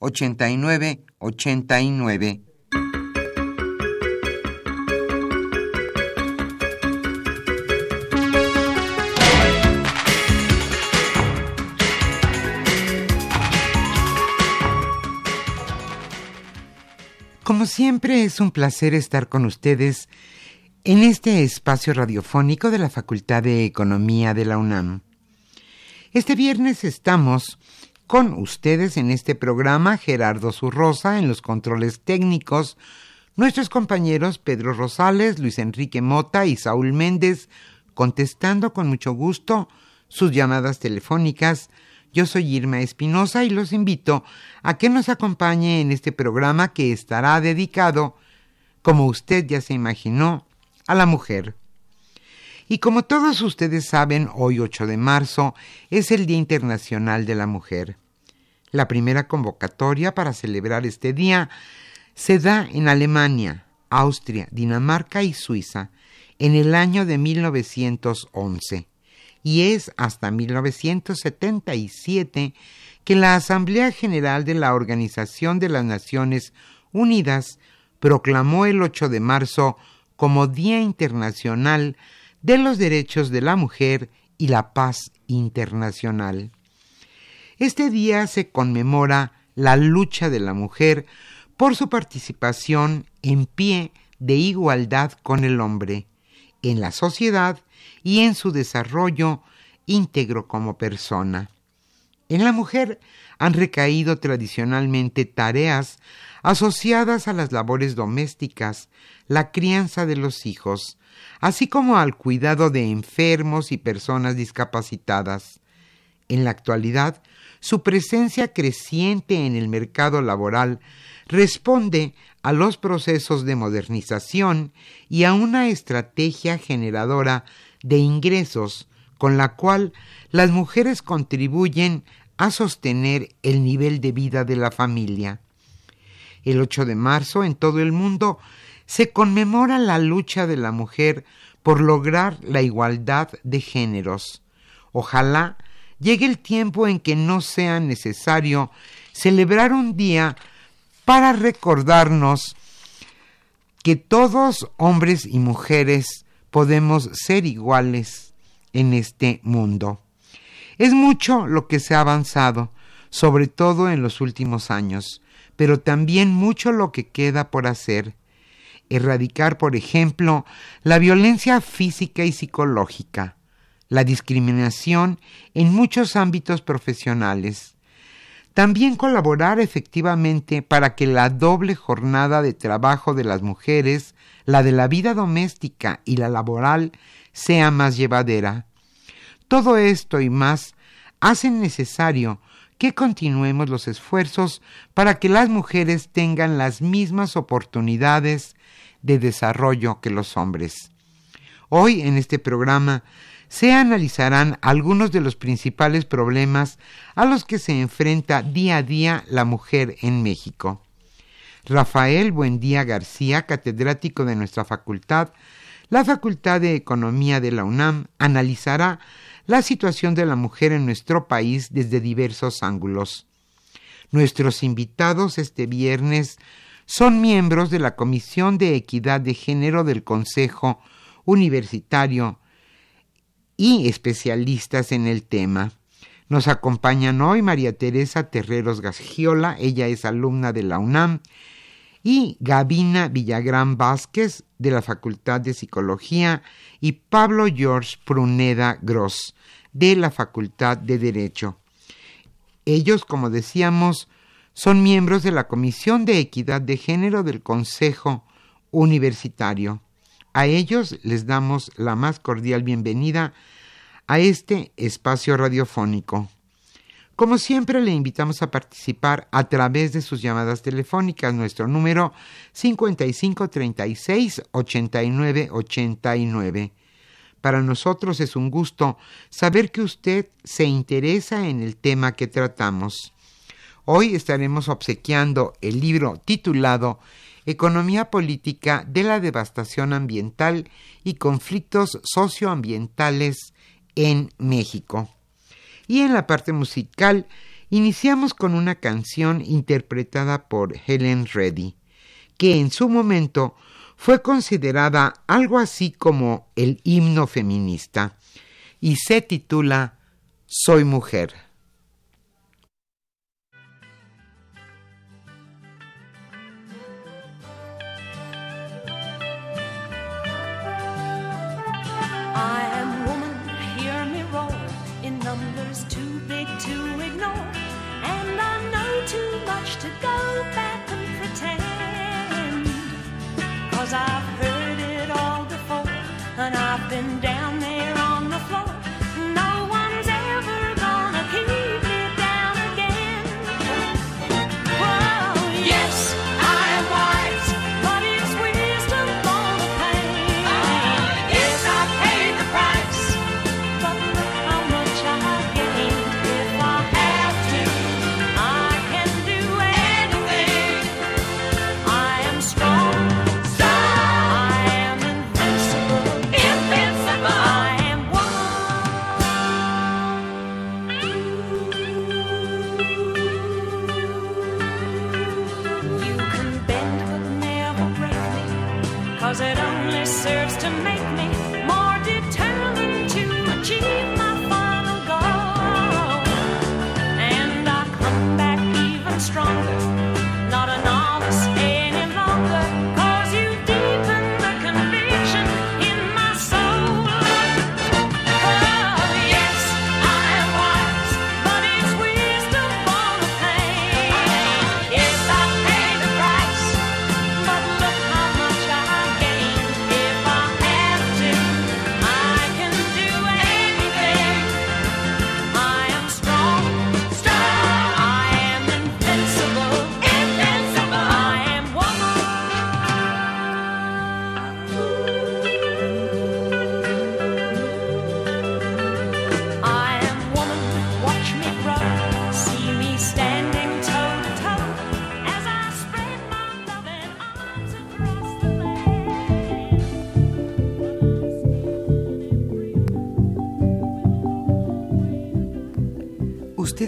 89 89. Como siempre es un placer estar con ustedes en este espacio radiofónico de la Facultad de Economía de la UNAM. Este viernes estamos con ustedes en este programa Gerardo Zurrosa en los controles técnicos, nuestros compañeros Pedro Rosales, Luis Enrique Mota y Saúl Méndez, contestando con mucho gusto sus llamadas telefónicas. Yo soy Irma Espinosa y los invito a que nos acompañe en este programa que estará dedicado, como usted ya se imaginó, a la mujer. Y como todos ustedes saben, hoy 8 de marzo es el Día Internacional de la Mujer. La primera convocatoria para celebrar este día se da en Alemania, Austria, Dinamarca y Suiza en el año de 1911 y es hasta 1977 que la Asamblea General de la Organización de las Naciones Unidas proclamó el 8 de marzo como Día Internacional de los Derechos de la Mujer y la Paz Internacional. Este día se conmemora la lucha de la mujer por su participación en pie de igualdad con el hombre, en la sociedad y en su desarrollo íntegro como persona. En la mujer han recaído tradicionalmente tareas asociadas a las labores domésticas, la crianza de los hijos, así como al cuidado de enfermos y personas discapacitadas. En la actualidad, su presencia creciente en el mercado laboral responde a los procesos de modernización y a una estrategia generadora de ingresos con la cual las mujeres contribuyen a sostener el nivel de vida de la familia. El 8 de marzo en todo el mundo se conmemora la lucha de la mujer por lograr la igualdad de géneros. Ojalá llegue el tiempo en que no sea necesario celebrar un día para recordarnos que todos, hombres y mujeres, podemos ser iguales en este mundo. Es mucho lo que se ha avanzado, sobre todo en los últimos años, pero también mucho lo que queda por hacer. Erradicar, por ejemplo, la violencia física y psicológica, la discriminación en muchos ámbitos profesionales. También colaborar efectivamente para que la doble jornada de trabajo de las mujeres la de la vida doméstica y la laboral sea más llevadera. Todo esto y más hacen necesario que continuemos los esfuerzos para que las mujeres tengan las mismas oportunidades de desarrollo que los hombres. Hoy en este programa se analizarán algunos de los principales problemas a los que se enfrenta día a día la mujer en México. Rafael Buendía García, catedrático de nuestra facultad, la Facultad de Economía de la UNAM, analizará la situación de la mujer en nuestro país desde diversos ángulos. Nuestros invitados este viernes son miembros de la Comisión de Equidad de Género del Consejo Universitario y especialistas en el tema. Nos acompañan hoy María Teresa Terreros Gasgiola, ella es alumna de la UNAM, y Gabina Villagrán Vázquez de la Facultad de Psicología y Pablo George Pruneda Gross de la Facultad de Derecho. Ellos, como decíamos, son miembros de la Comisión de Equidad de Género del Consejo Universitario. A ellos les damos la más cordial bienvenida a este espacio radiofónico. Como siempre, le invitamos a participar a través de sus llamadas telefónicas. Nuestro número 5536 8989. Para nosotros es un gusto saber que usted se interesa en el tema que tratamos. Hoy estaremos obsequiando el libro titulado Economía política de la devastación ambiental y conflictos socioambientales en México. Y en la parte musical iniciamos con una canción interpretada por Helen Reddy, que en su momento fue considerada algo así como el himno feminista, y se titula Soy mujer.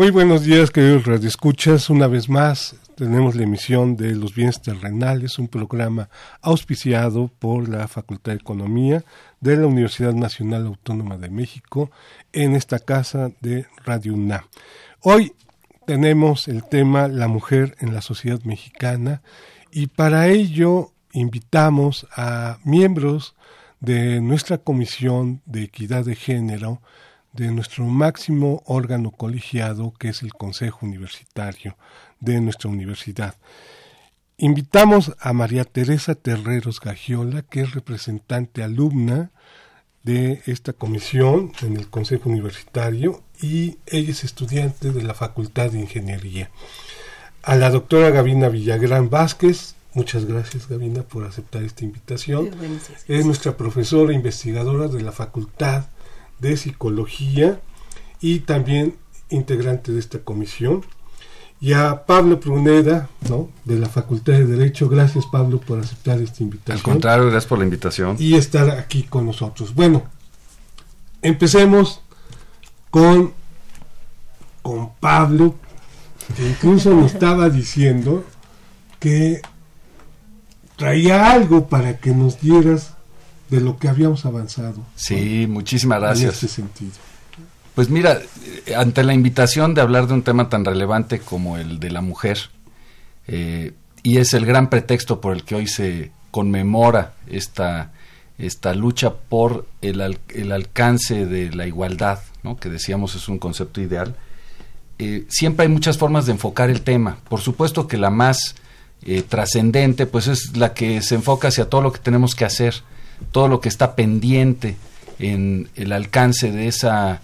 Muy buenos días, queridos radioescuchas. Una vez más tenemos la emisión de Los Bienes Terrenales, un programa auspiciado por la Facultad de Economía de la Universidad Nacional Autónoma de México en esta casa de Radio UNAM. Hoy tenemos el tema La mujer en la sociedad mexicana y para ello invitamos a miembros de nuestra Comisión de Equidad de Género, de nuestro máximo órgano colegiado, que es el Consejo Universitario de nuestra universidad. Invitamos a María Teresa Terreros Gagiola, que es representante alumna de esta comisión en el Consejo Universitario y ella es estudiante de la Facultad de Ingeniería. A la doctora Gabina Villagrán Vázquez, muchas gracias Gabina por aceptar esta invitación. Es nuestra profesora investigadora de la Facultad de Psicología y también integrante de esta comisión. Y a Pablo Pruneda, ¿no? de la Facultad de Derecho. Gracias, Pablo, por aceptar esta invitación. Al contrario, gracias por la invitación. Y estar aquí con nosotros. Bueno, empecemos con, con Pablo, que incluso nos estaba diciendo que traía algo para que nos dieras de lo que habíamos avanzado. Sí, muchísimas gracias. En este sentido. Pues mira, ante la invitación de hablar de un tema tan relevante como el de la mujer, eh, y es el gran pretexto por el que hoy se conmemora esta, esta lucha por el, el alcance de la igualdad, ¿no? que decíamos es un concepto ideal, eh, siempre hay muchas formas de enfocar el tema. Por supuesto que la más eh, trascendente pues es la que se enfoca hacia todo lo que tenemos que hacer todo lo que está pendiente en el alcance de esa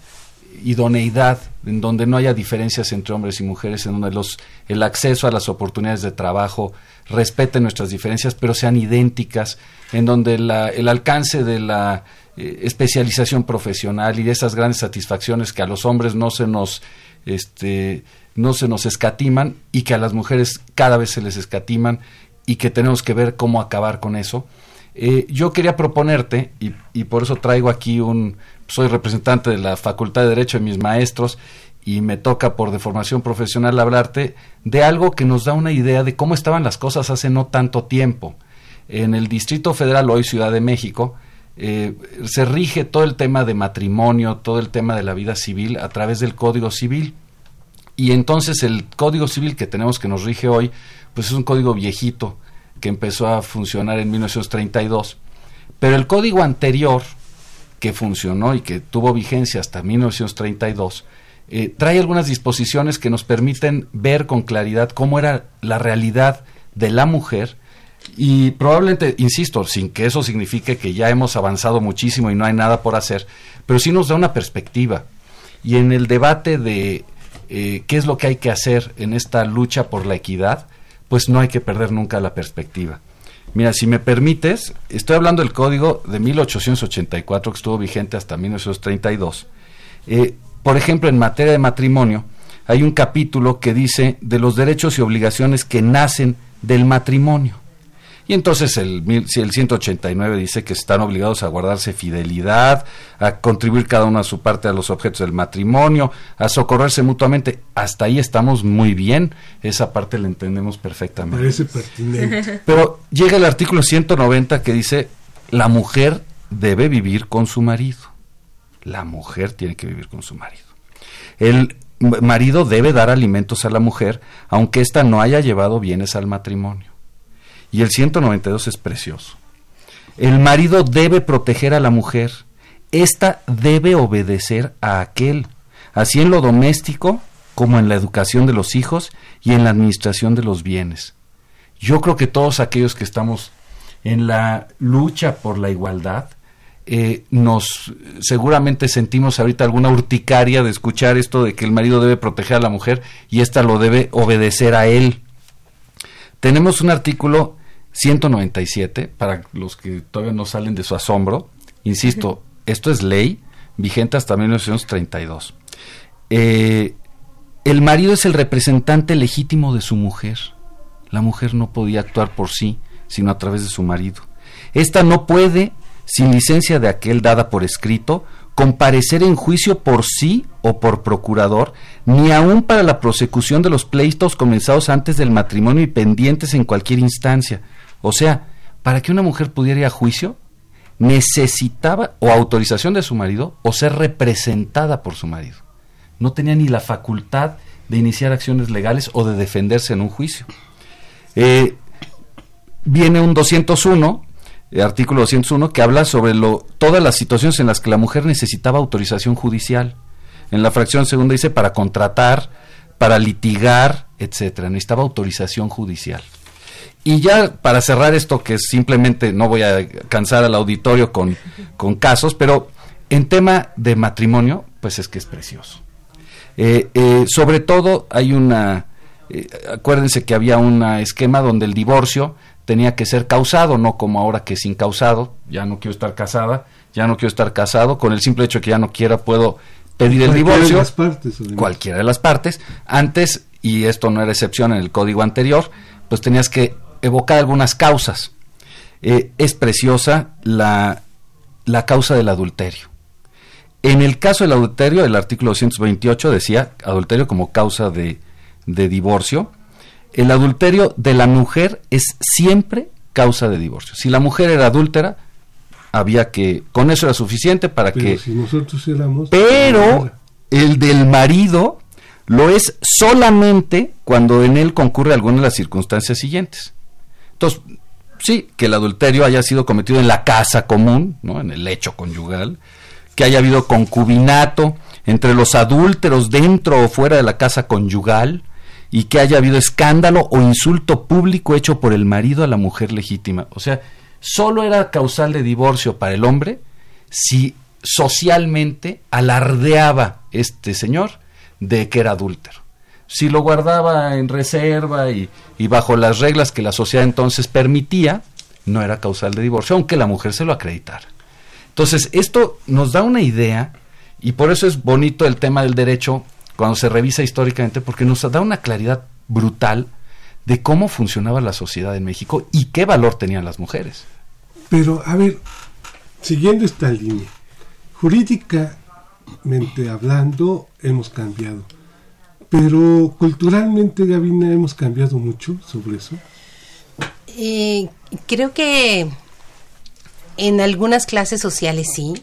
idoneidad, en donde no haya diferencias entre hombres y mujeres, en donde los, el acceso a las oportunidades de trabajo respeten nuestras diferencias, pero sean idénticas, en donde la, el alcance de la eh, especialización profesional y de esas grandes satisfacciones que a los hombres no se nos este, no se nos escatiman y que a las mujeres cada vez se les escatiman y que tenemos que ver cómo acabar con eso. Eh, yo quería proponerte, y, y, por eso traigo aquí un, soy representante de la Facultad de Derecho de mis maestros, y me toca por deformación profesional hablarte de algo que nos da una idea de cómo estaban las cosas hace no tanto tiempo. En el Distrito Federal, hoy Ciudad de México, eh, se rige todo el tema de matrimonio, todo el tema de la vida civil a través del Código Civil. Y entonces el Código Civil que tenemos que nos rige hoy, pues es un código viejito, que empezó a funcionar en 1932. Pero el código anterior, que funcionó y que tuvo vigencia hasta 1932, eh, trae algunas disposiciones que nos permiten ver con claridad cómo era la realidad de la mujer y probablemente, insisto, sin que eso signifique que ya hemos avanzado muchísimo y no hay nada por hacer, pero sí nos da una perspectiva. Y en el debate de eh, qué es lo que hay que hacer en esta lucha por la equidad, pues no hay que perder nunca la perspectiva. Mira, si me permites, estoy hablando del código de 1884 que estuvo vigente hasta 1932. Eh, por ejemplo, en materia de matrimonio, hay un capítulo que dice de los derechos y obligaciones que nacen del matrimonio. Y entonces el, si el 189 dice que están obligados a guardarse fidelidad, a contribuir cada uno a su parte a los objetos del matrimonio, a socorrerse mutuamente. Hasta ahí estamos muy bien. Esa parte la entendemos perfectamente. Parece pertinente. Pero llega el artículo 190 que dice, la mujer debe vivir con su marido. La mujer tiene que vivir con su marido. El marido debe dar alimentos a la mujer, aunque ésta no haya llevado bienes al matrimonio. Y el 192 es precioso. El marido debe proteger a la mujer. Esta debe obedecer a aquel, así en lo doméstico como en la educación de los hijos y en la administración de los bienes. Yo creo que todos aquellos que estamos en la lucha por la igualdad, eh, nos seguramente sentimos ahorita alguna urticaria de escuchar esto de que el marido debe proteger a la mujer y ésta lo debe obedecer a él. Tenemos un artículo 197 para los que todavía no salen de su asombro. Insisto, esto es ley vigente hasta 1932. Eh, el marido es el representante legítimo de su mujer. La mujer no podía actuar por sí, sino a través de su marido. Esta no puede, sin licencia de aquel dada por escrito, comparecer en juicio por sí o por procurador, ni aun para la prosecución de los pleitos comenzados antes del matrimonio y pendientes en cualquier instancia. O sea, para que una mujer pudiera ir a juicio, necesitaba o autorización de su marido o ser representada por su marido. No tenía ni la facultad de iniciar acciones legales o de defenderse en un juicio. Eh, viene un 201, el eh, artículo 201, que habla sobre lo, todas las situaciones en las que la mujer necesitaba autorización judicial. En la fracción segunda dice para contratar, para litigar, etcétera. Necesitaba autorización judicial. Y ya para cerrar esto, que simplemente no voy a cansar al auditorio con, con casos, pero en tema de matrimonio, pues es que es precioso. Eh, eh, sobre todo hay una, eh, acuérdense que había un esquema donde el divorcio tenía que ser causado, no como ahora que es incausado, ya no quiero estar casada, ya no quiero estar casado, con el simple hecho que ya no quiera puedo pedir el divorcio. De las partes, cualquiera de las partes. Antes, y esto no era excepción en el código anterior, pues tenías que evocar algunas causas. Eh, es preciosa la, la causa del adulterio. En el caso del adulterio, el artículo 228 decía adulterio como causa de, de divorcio. El adulterio de la mujer es siempre causa de divorcio. Si la mujer era adúltera, había que, con eso era suficiente para que... Si nosotros éramos... Pero el del marido lo es solamente cuando en él concurre alguna de las circunstancias siguientes. Entonces, sí, que el adulterio haya sido cometido en la casa común, ¿no? en el lecho conyugal, que haya habido concubinato entre los adúlteros dentro o fuera de la casa conyugal, y que haya habido escándalo o insulto público hecho por el marido a la mujer legítima. O sea, solo era causal de divorcio para el hombre si socialmente alardeaba este señor de que era adúltero si lo guardaba en reserva y, bajo las reglas que la sociedad entonces permitía, no era causal de divorcio, aunque la mujer se lo acreditara. Entonces, esto nos da una idea, y por eso es bonito el tema del derecho cuando se revisa históricamente, porque nos da una claridad brutal de cómo funcionaba la sociedad en México y qué valor tenían las mujeres. Pero, a ver, siguiendo esta línea, jurídicamente hablando, hemos cambiado pero culturalmente, Gavina, hemos cambiado mucho sobre eso. Eh, creo que en algunas clases sociales sí,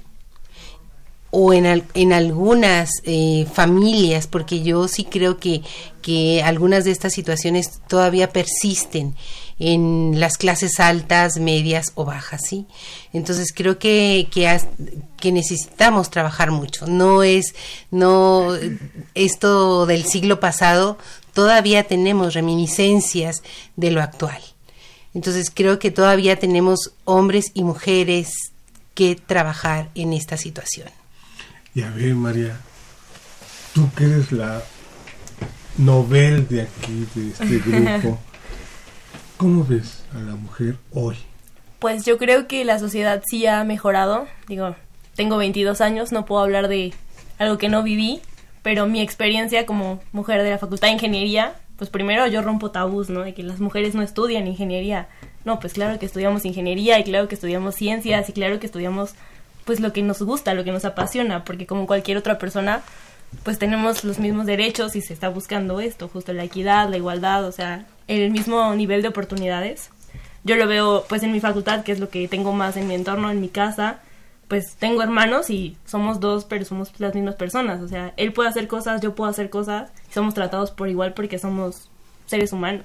o en, en algunas eh, familias, porque yo sí creo que, que algunas de estas situaciones todavía persisten en las clases altas, medias o bajas, ¿sí? Entonces creo que, que, necesitamos trabajar mucho. No es, no, esto del siglo pasado, todavía tenemos reminiscencias de lo actual. Entonces creo que todavía tenemos hombres y mujeres que trabajar en esta situación. Y a ver, María, tú que eres la novel de aquí, de este grupo, ¿Cómo ves a la mujer hoy? Pues yo creo que la sociedad sí ha mejorado. Digo, tengo 22 años, no puedo hablar de algo que no viví, pero mi experiencia como mujer de la Facultad de Ingeniería, pues primero yo rompo tabús, ¿no? De que las mujeres no estudian ingeniería. No, pues claro que estudiamos ingeniería y claro que estudiamos ciencias y claro que estudiamos pues lo que nos gusta, lo que nos apasiona, porque como cualquier otra persona, pues tenemos los mismos derechos y se está buscando esto, justo la equidad, la igualdad, o sea, el mismo nivel de oportunidades. Yo lo veo pues en mi facultad, que es lo que tengo más en mi entorno, en mi casa, pues tengo hermanos y somos dos, pero somos las mismas personas, o sea, él puede hacer cosas, yo puedo hacer cosas, y somos tratados por igual porque somos seres humanos.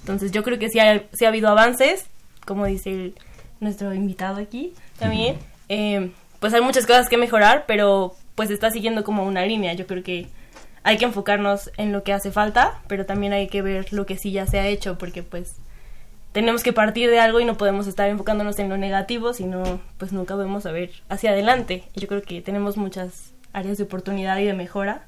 Entonces yo creo que sí ha, sí ha habido avances, como dice nuestro invitado aquí también. Eh, pues hay muchas cosas que mejorar, pero pues está siguiendo como una línea. Yo creo que hay que enfocarnos en lo que hace falta, pero también hay que ver lo que sí ya se ha hecho, porque pues tenemos que partir de algo y no podemos estar enfocándonos en lo negativo, sino pues nunca podemos ver hacia adelante. Yo creo que tenemos muchas áreas de oportunidad y de mejora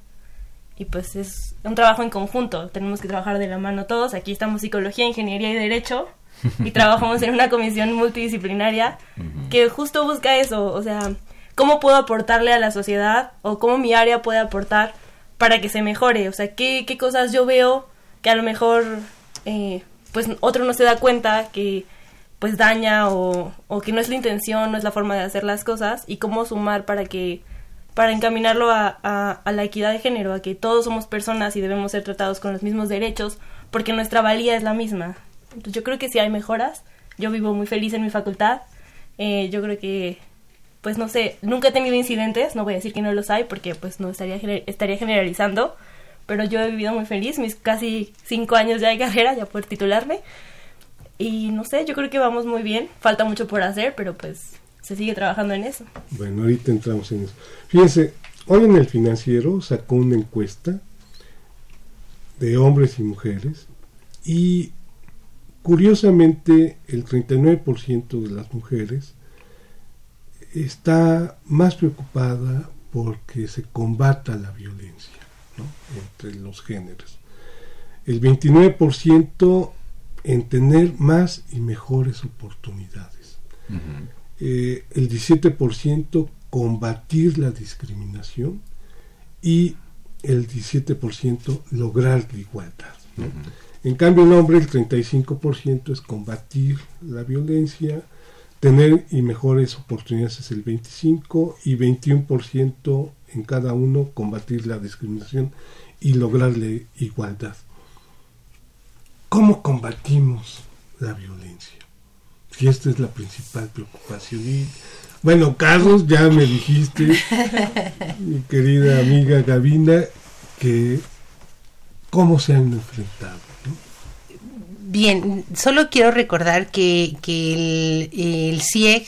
y pues es un trabajo en conjunto, tenemos que trabajar de la mano todos. Aquí estamos psicología, ingeniería y derecho y trabajamos en una comisión multidisciplinaria que justo busca eso, o sea, cómo puedo aportarle a la sociedad o cómo mi área puede aportar para que se mejore, o sea, qué, qué cosas yo veo que a lo mejor eh, pues otro no se da cuenta que pues daña o, o que no es la intención, no es la forma de hacer las cosas y cómo sumar para que para encaminarlo a, a, a la equidad de género, a que todos somos personas y debemos ser tratados con los mismos derechos, porque nuestra valía es la misma. Entonces yo creo que sí hay mejoras. Yo vivo muy feliz en mi facultad. Eh, yo creo que, pues no sé, nunca he tenido incidentes, no voy a decir que no los hay porque pues no estaría, gener- estaría generalizando, pero yo he vivido muy feliz, mis casi cinco años ya de carrera, ya por titularme. Y no sé, yo creo que vamos muy bien. Falta mucho por hacer, pero pues se sigue trabajando en eso. Bueno, ahorita entramos en eso. Fíjense, hoy en el financiero sacó una encuesta de hombres y mujeres y curiosamente el 39% de las mujeres está más preocupada porque se combata la violencia ¿no? entre los géneros. El 29% en tener más y mejores oportunidades eh, el 17% combatir la discriminación y el 17% lograr la igualdad. ¿no? En cambio, el hombre, el 35% es combatir la violencia, tener y mejores oportunidades es el 25% y 21% en cada uno combatir la discriminación y lograr la igualdad. ¿Cómo combatimos la violencia? Si esta es la principal preocupación. Y, bueno, Carlos, ya me dijiste, mi querida amiga Gavina, que cómo se han enfrentado. Bien, solo quiero recordar que, que el, el CIEG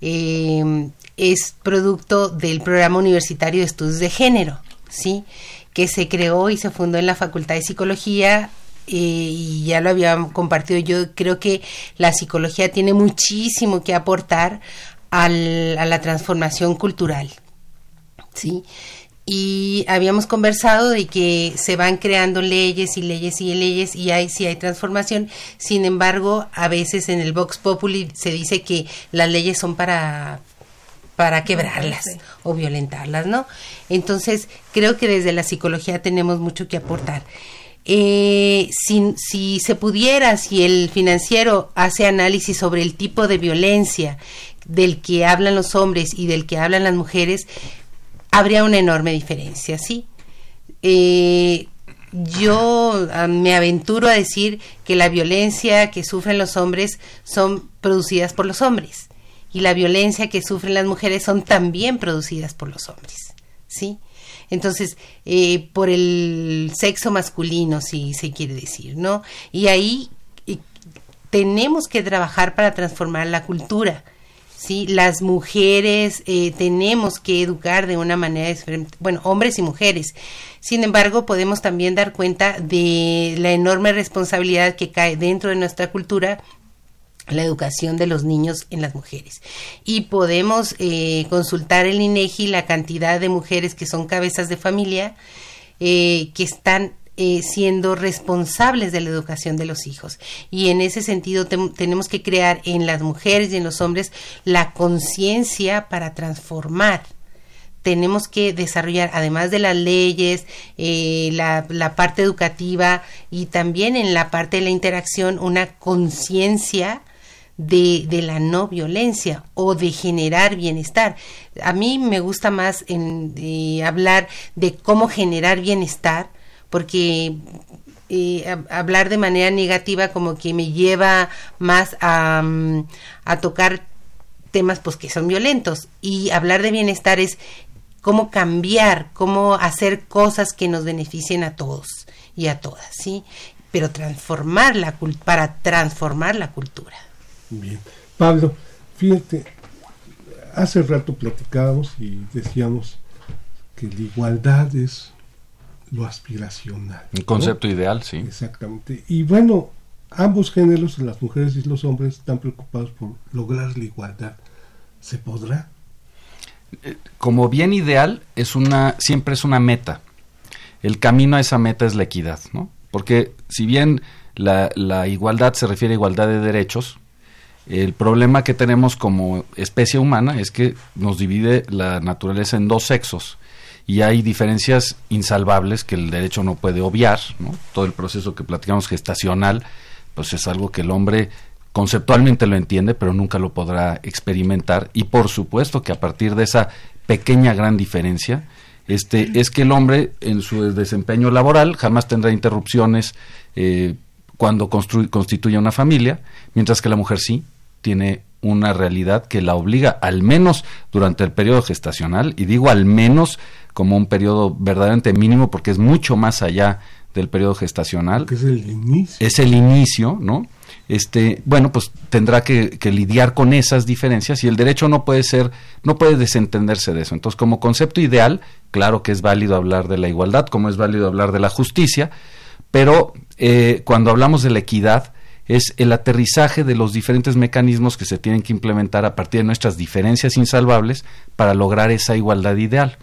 eh, es producto del Programa Universitario de Estudios de Género, ¿sí? Que se creó y se fundó en la Facultad de Psicología eh, y ya lo había compartido. Yo creo que la psicología tiene muchísimo que aportar al- a la transformación cultural, ¿sí? Y habíamos conversado de que se van creando leyes y leyes y leyes y hay sí hay transformación. Sin embargo, a veces en el Vox Populi se dice que las leyes son para para quebrarlas Sí. o violentarlas, ¿no? Entonces, creo que desde la psicología tenemos mucho que aportar. Eh, si, si se pudiera, si el financiero hace análisis sobre el tipo de violencia del que hablan los hombres y del que hablan las mujeres, habría una enorme diferencia, ¿sí? Eh, yo ah, me aventuro a decir que la violencia que sufren los hombres son producidas por los hombres y la violencia que sufren las mujeres son también producidas por los hombres, ¿sí? Entonces, eh, por el sexo masculino, si se quiere decir, ¿no? Y ahí eh, tenemos que trabajar para transformar la cultura. Sí, las mujeres eh, tenemos que educar de una manera diferente, bueno, hombres y mujeres. Sin embargo, podemos también dar cuenta de la enorme responsabilidad que cae dentro de nuestra cultura la educación de los niños en las mujeres. Y podemos eh, consultar el INEGI la cantidad de mujeres que son cabezas de familia eh, que están eh, siendo responsables de la educación de los hijos. Y en ese sentido tenemos que crear en las mujeres y en los hombres la conciencia para transformar tenemos que desarrollar, además de las leyes, eh, la, la parte educativa y también en la parte de la interacción, una conciencia de, de la no violencia o de generar bienestar. A mí me gusta más en, eh, hablar de cómo generar bienestar, porque eh, hab- hablar de manera negativa como que me lleva más a, mm, a tocar temas pues que son violentos y hablar de bienestar es cómo cambiar, cómo hacer cosas que nos beneficien a todos y a todas, ¿sí? Pero transformar la para transformar la cultura. Bien. Pablo, fíjate, hace rato platicábamos y decíamos que la igualdad es lo aspiracional. Un ¿no? concepto ideal, sí. Exactamente. Y bueno, ambos géneros, las mujeres y los hombres, están preocupados por lograr la igualdad. ¿Se podrá? Como bien ideal, es una, siempre es una meta. El camino a esa meta es la equidad, ¿no? Porque si bien la, la igualdad se refiere a igualdad de derechos, el problema que tenemos como especie humana es que nos divide la naturaleza en dos sexos y hay diferencias insalvables que el derecho no puede obviar, ¿no? Todo el proceso que platicamos gestacional, pues es algo que el hombre conceptualmente lo entiende, pero nunca lo podrá experimentar y por supuesto que a partir de esa pequeña gran diferencia este es que el hombre en su desempeño laboral jamás tendrá interrupciones eh, cuando constituye una familia mientras que la mujer sí tiene una realidad que la obliga al menos durante el periodo gestacional y digo al menos como un periodo verdaderamente mínimo porque es mucho más allá del periodo gestacional. es el inicio. Es el inicio, ¿no? Este, bueno, pues tendrá que, lidiar con esas diferencias y el derecho no puede ser, no puede desentenderse de eso. Entonces, como concepto ideal, claro que es válido hablar de la igualdad, como es válido hablar de la justicia, pero eh, cuando hablamos de la equidad, es el aterrizaje de los diferentes mecanismos que se tienen que implementar a partir de nuestras diferencias insalvables para lograr esa igualdad ideal.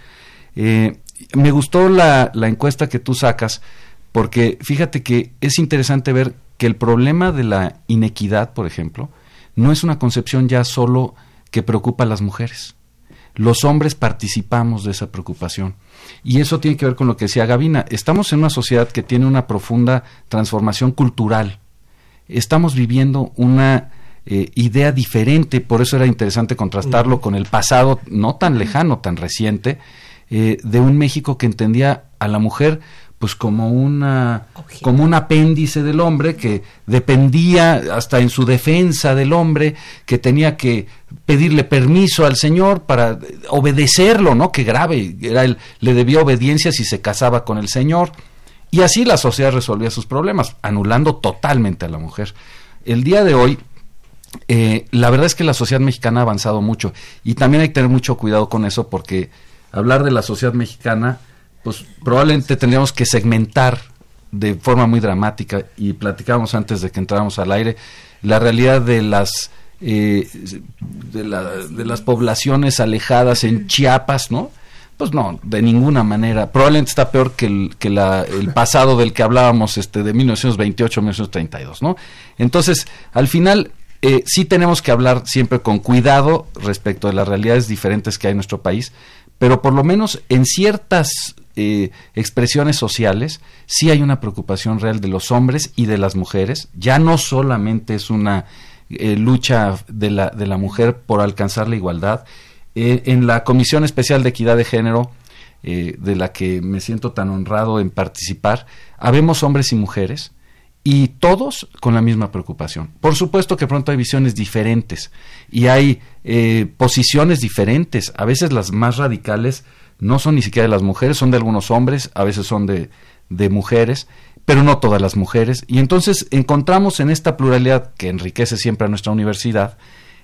Eh, me gustó la, la encuesta que tú sacas porque fíjate que es interesante ver que el problema de la inequidad, por ejemplo, no es una concepción ya solo que preocupa a las mujeres. Los hombres participamos de esa preocupación. Y eso tiene que ver con lo que decía Gavina. Estamos en una sociedad que tiene una profunda transformación cultural. Estamos viviendo una eh, idea diferente, por eso era interesante contrastarlo con el pasado no tan lejano, tan reciente, eh, de un México que entendía a la mujer pues como una como un apéndice del hombre que dependía hasta en su defensa del hombre que tenía que pedirle permiso al señor para obedecerlo no que grave era el le debía obediencia si se casaba con el señor y así la sociedad resolvía sus problemas anulando totalmente a la mujer. El día de hoy eh, la verdad es que la sociedad mexicana ha avanzado mucho. Y también hay que tener mucho cuidado con eso porque hablar de la sociedad mexicana pues probablemente tendríamos que segmentar de forma muy dramática. Y platicábamos antes de que entráramos al aire la realidad de las eh, de, las poblaciones alejadas en Chiapas, ¿no? Pues no, de ninguna manera. Probablemente está peor que el, pasado del que hablábamos este, de 1928-1932, ¿no? Entonces, al final, eh, sí tenemos que hablar siempre con cuidado respecto de las realidades diferentes que hay en nuestro país, pero por lo menos en ciertas eh, expresiones sociales, sí hay una preocupación real de los hombres y de las mujeres. Ya no solamente es una eh, lucha de la mujer por alcanzar la igualdad. Eh, en la Comisión Especial de Equidad de Género, de la que me siento tan honrado en participar, habemos hombres y mujeres y todos con la misma preocupación. Por supuesto que pronto hay visiones diferentes y hay posiciones diferentes, a veces las más radicales no son ni siquiera de las mujeres, son de algunos hombres, a veces son de, de mujeres, pero no todas las mujeres. Y entonces encontramos en esta pluralidad que enriquece siempre a nuestra universidad,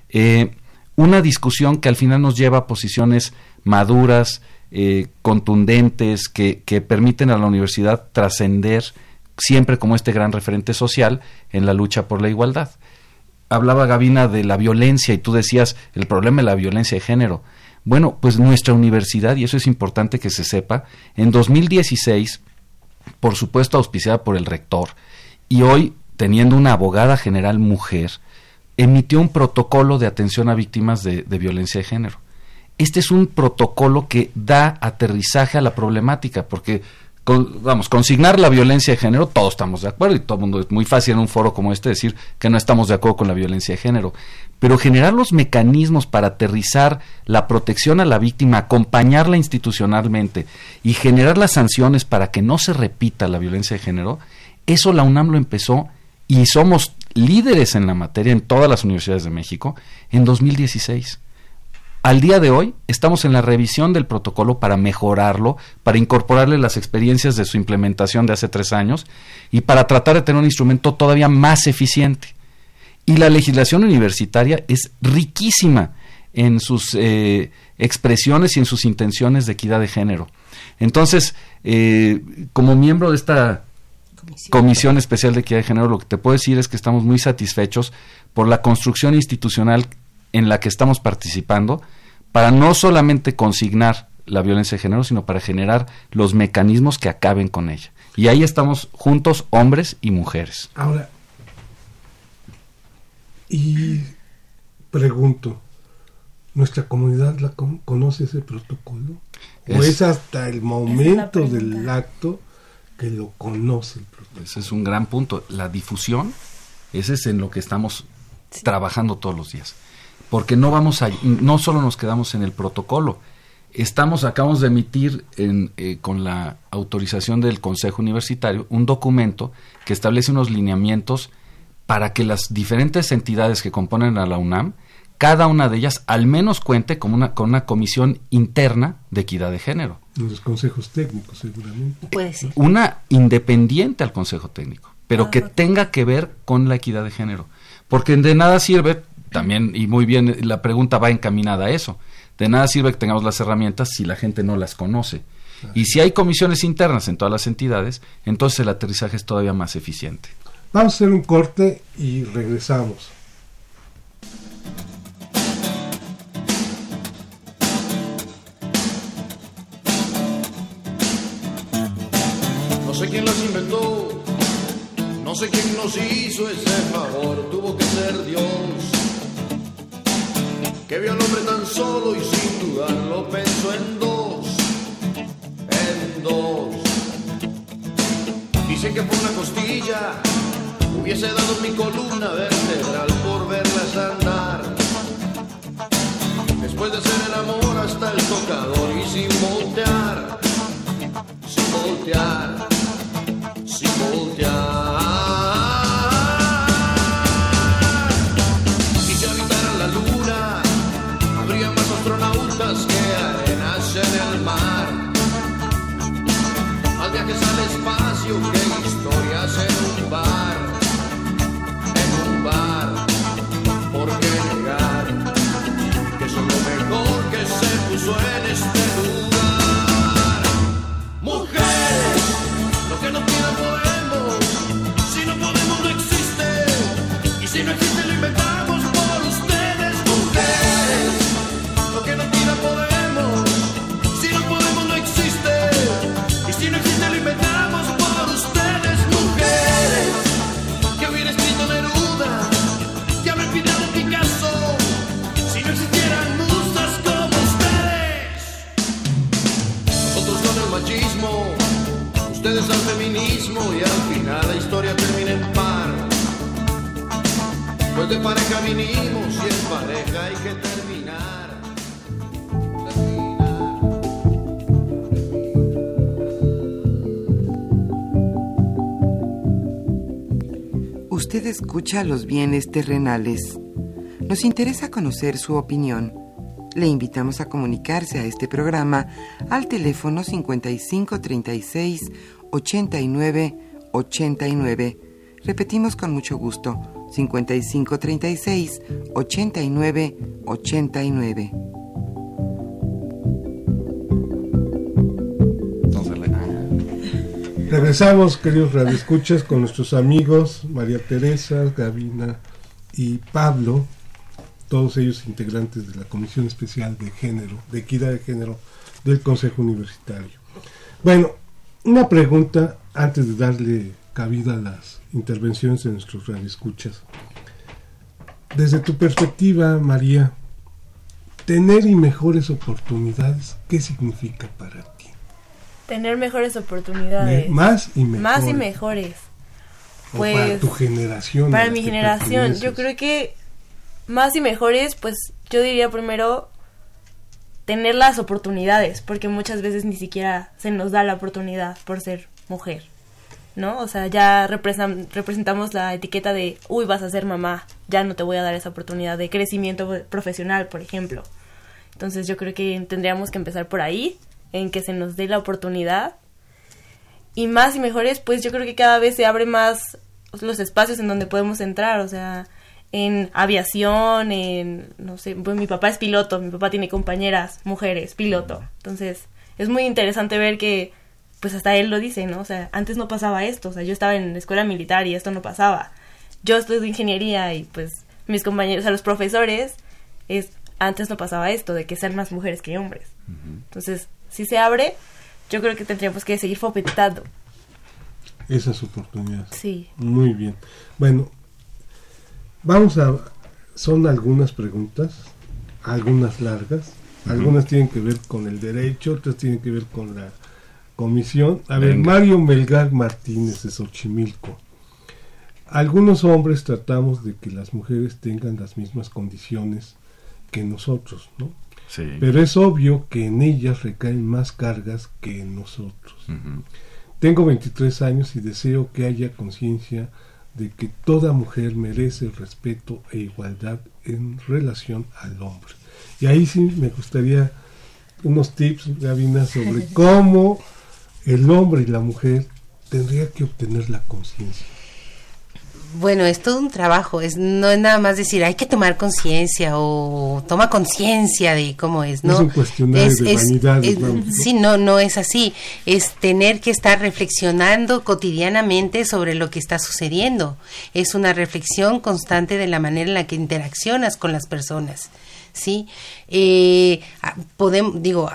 eh, una discusión que al final nos lleva a posiciones maduras, eh, contundentes, que, permiten a la universidad trascender siempre como este gran referente social en la lucha por la igualdad. Hablaba Gavina de la violencia y tú decías el problema de la violencia de género. Bueno, pues nuestra universidad, y eso es importante que se sepa, en 2016, por supuesto auspiciada por el rector, y hoy teniendo una abogada general mujer, emitió un protocolo de atención a víctimas de, violencia de género. Este es un protocolo que da aterrizaje a la problemática, porque vamos, consignar la violencia de género, todos estamos de acuerdo y todo el mundo es muy fácil en un foro como este decir que no estamos de acuerdo con la violencia de género, pero generar los mecanismos para aterrizar la protección a la víctima, acompañarla institucionalmente y generar las sanciones para que no se repita la violencia de género, eso la UNAM lo empezó y somos líderes en la materia en todas las universidades de México en 2016. Al día de hoy estamos en la revisión del protocolo para mejorarlo, para incorporarle las experiencias de su implementación de hace tres años y para tratar de tener un instrumento todavía más eficiente. Y la legislación universitaria es riquísima en sus eh, expresiones y en sus intenciones de equidad de género. Entonces, eh, como miembro de esta Comisión Especial de Equidad de Género, lo que te puedo decir es que estamos muy satisfechos por la construcción institucional en la que estamos participando para no solamente consignar la violencia de género, sino para generar los mecanismos que acaben con ella. Y ahí estamos juntos, hombres y mujeres. Ahora, y pregunto, ¿nuestra comunidad la conoce ese protocolo? ¿O es hasta el momento del acto que lo conoce el protocolo? Ese es un gran punto. La difusión, ese es en lo que estamos trabajando todos los días porque no vamos a, no solo nos quedamos en el protocolo, estamos, acabamos de emitir en, eh, con la autorización del Consejo Universitario un documento que establece unos lineamientos para que las diferentes entidades que componen a la UNAM, cada una de ellas al menos cuente con una, con una comisión interna de equidad de género. Los consejos técnicos, seguramente. Puede ser. Una independiente al Consejo Técnico, pero Ah, que tenga que ver con la equidad de género. Porque de nada sirve, también, y muy bien, la pregunta va encaminada a eso, de nada sirve que tengamos las herramientas si la gente no las conoce. Y si hay comisiones internas en todas las entidades, entonces el aterrizaje es todavía más eficiente. Vamos a hacer un corte y regresamos. Sé quién las inventó, no sé quién nos hizo ese favor, tuvo que ser Dios. Que vio al hombre tan solo y sin dudarlo pensó en dos, en dos. Dicen que por una costilla hubiese dado mi columna vertebral por verlas andar. Después de hacer el amor hasta el tocador y sin voltear sin voltear, pareja vinimos y en pareja hay que terminar. Usted escucha los bienes terrenales. Nos interesa conocer su opinión. Le invitamos a comunicarse a este programa al teléfono 5536 89 89. Repetimos con mucho gusto, 5536 89 89. Entonces, la- Regresamos, queridos radioescuchas, con nuestros amigos María Teresa, Gavina y Pablo, todos ellos integrantes de la Comisión Especial de Género, de Equidad de Género del Consejo Universitario. Bueno, una pregunta antes de darle cabida las intervenciones de nuestros radioescuchas. Desde tu perspectiva, María, tener y mejores oportunidades, ¿qué significa para ti? Tener mejores oportunidades. Me- más y mejores. Más y mejores. O Pues, para tu generación. Para mi que generación, yo creo que más y mejores, pues yo diría primero tener las oportunidades, porque muchas veces ni siquiera se nos da la oportunidad por ser mujer, ¿no? O sea, ya representamos la etiqueta de, uy, vas a ser mamá, ya no te voy a dar esa oportunidad de crecimiento profesional, por ejemplo. Entonces yo creo que tendríamos que empezar por ahí, en que se nos dé la oportunidad. Y más y mejores, pues yo creo que cada vez se abre más los espacios en donde podemos entrar, o sea, en aviación, en, no sé, pues mi papá es piloto, mi papá tiene compañeras mujeres, piloto. Entonces, es muy interesante ver que, pues hasta él lo dice, ¿no? O sea, antes no pasaba esto, o sea, yo estaba en la escuela militar y esto no pasaba. Yo estudio ingeniería y pues mis compañeros, o sea, los profesores, es, antes no pasaba esto, de que sean más mujeres que hombres. Entonces, si se abre, yo creo que tendríamos que seguir fomentando. Esas oportunidades. Sí. Muy bien. Bueno, vamos a... Son algunas preguntas, algunas largas, algunas tienen que ver con el derecho, otras tienen que ver con la comisión. A ver. Mario Melgar Martínez de Xochimilco. Algunos hombres tratamos de que las mujeres tengan las mismas condiciones que nosotros, ¿no? Sí. Pero es obvio que en ellas recaen más cargas que en nosotros. Tengo 23 años y deseo que haya conciencia de que toda mujer merece respeto e igualdad en relación al hombre. Y ahí sí me gustaría unos tips, Gabina, sobre cómo el hombre y la mujer tendría que obtener la conciencia. Bueno, es todo un trabajo, es no es nada más decir hay que tomar conciencia o toma conciencia de cómo es, ¿no? es un cuestionario de vanidades, vamos, ¿no? Sí, no, no es así. Es tener que estar reflexionando cotidianamente sobre lo que está sucediendo. Es una reflexión constante de la manera en la que interaccionas con las personas, ¿sí? Eh, podemos, digo,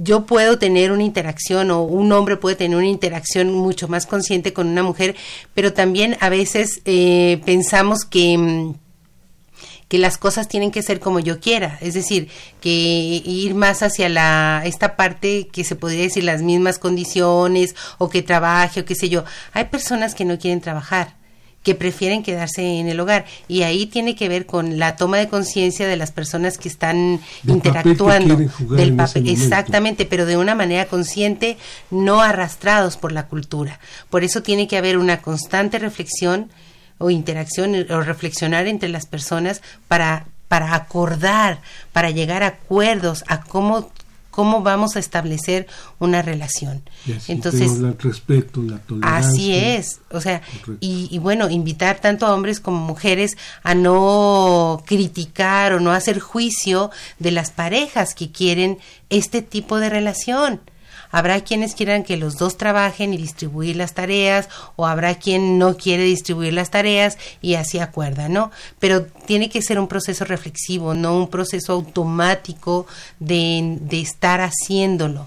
yo puedo tener una interacción o un hombre puede tener una interacción mucho más consciente con una mujer, pero también a veces eh, pensamos que mm, que las cosas tienen que ser como yo quiera, es decir, que ir más hacia la esta parte que se podría decir las mismas condiciones o que trabaje o qué sé yo. Hay personas que no quieren trabajar, que prefieren quedarse en el hogar. Y ahí tiene que ver con la toma de conciencia de las personas que están Del interactuando papel que del papel. exactamente pero de una manera consciente no arrastrados por la cultura. Por eso tiene que haber una constante reflexión o interacción o reflexionar entre las personas para para acordar para llegar a acuerdos a cómo cómo vamos a establecer una relación Y así entonces el respeto, la tolerancia. Así es, o sea, y, y bueno, invitar tanto a hombres como mujeres a no criticar o no hacer juicio de las parejas que quieren este tipo de relación. Habrá quienes quieran que los dos trabajen y distribuir las tareas, o habrá quien no quiere distribuir las tareas y así acuerda, ¿no? Pero tiene que ser un proceso reflexivo, no un proceso automático de, de estar haciéndolo.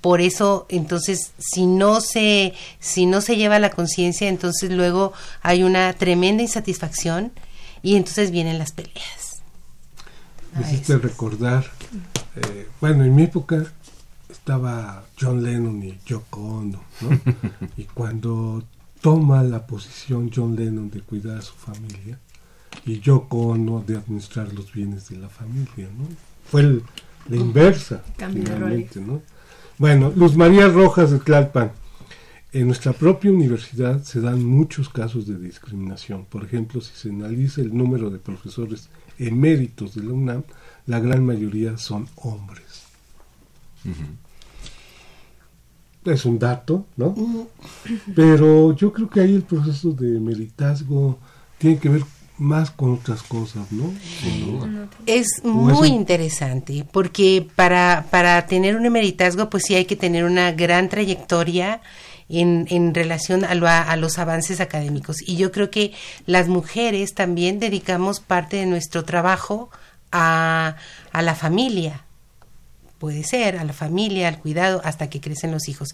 Por eso entonces si no se si no se lleva la conciencia entonces luego hay una tremenda insatisfacción y entonces vienen las peleas. Me hiciste recordar, eh, bueno, en mi época estaba John Lennon y Yoko Ono, ¿no? y cuando toma la posición John Lennon de cuidar a su familia y Yoko Ono de administrar los bienes de la familia, ¿no? Fue el- la inversa, Cambio finalmente, ¿no? Bueno, Luz María Rojas de Tlalpan. En nuestra propia universidad se dan muchos casos de discriminación. Por ejemplo, si se analiza el número de profesores eméritos de la UNAM, la gran mayoría son hombres. Es un dato, ¿no? Pero yo creo que ahí el proceso de meritazgo tiene que ver más con otras cosas, ¿no? es muy eso- interesante porque para para tener un emeritazgo pues sí hay que tener una gran trayectoria en, en relación a, lo- a los avances académicos y yo creo que las mujeres también dedicamos parte de nuestro trabajo a, a la familia puede ser, a la familia, al cuidado, hasta que crecen los hijos.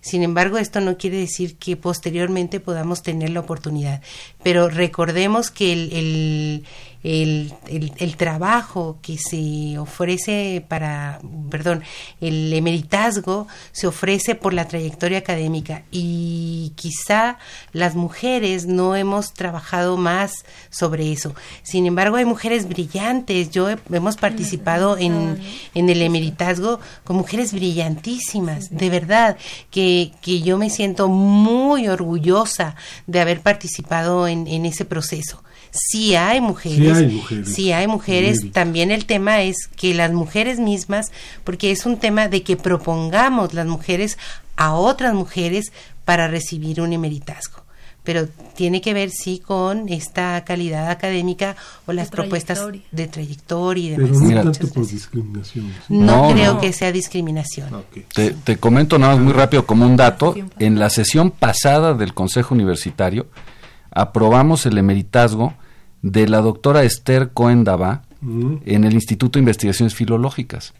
Sin embargo, esto no quiere decir que posteriormente podamos tener la oportunidad. Pero recordemos que el, el, el, el- el trabajo que se ofrece para, perdón, el emeritazgo se ofrece por la trayectoria académica y quizá las mujeres no hemos trabajado más sobre eso. Sin embargo, hay mujeres brillantes. Yo he- hemos participado en, en el emeritazgo con mujeres brillantísimas, de verdad, que, que yo me siento muy orgullosa de haber participado en, en ese proceso. Sí hay mujeres, Sí hay mujeres. sí hay mujeres. Muy bien. También el tema es que las mujeres mismas, porque es un tema de que propongamos las mujeres a otras mujeres para recibir un emeritazgo. Pero tiene que ver, sí, con esta calidad académica o las propuestas de trayectoria y Pero demás. no Mira. tanto por discriminación. ¿sí? No, No, creo no. que sea discriminación. Te, te comento nada más muy rápido como un dato. En la sesión pasada del Consejo Universitario aprobamos el emeritazgo de la doctora Esther Cohen Dabá Mm. en el Instituto de Investigaciones Filológicas.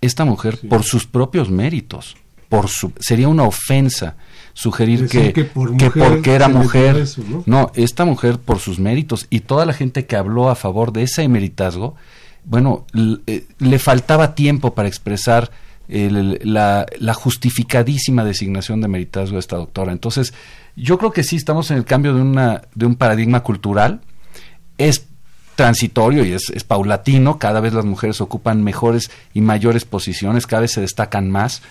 Esta mujer, Sí. por sus propios méritos, por su, sería una ofensa sugerir que, que por que porque era mujer. eso, ¿no? No, esta mujer por sus méritos y toda la gente que habló a favor de ese emeritazgo, bueno, eh, le faltaba tiempo para expresar el- la, la justificadísima designación de emeritazgo de esta doctora. Entonces, yo creo que sí estamos en el cambio de, una, de un paradigma cultural. Es transitorio y es, es paulatino, cada vez las mujeres ocupan mejores y mayores posiciones, cada vez se destacan más.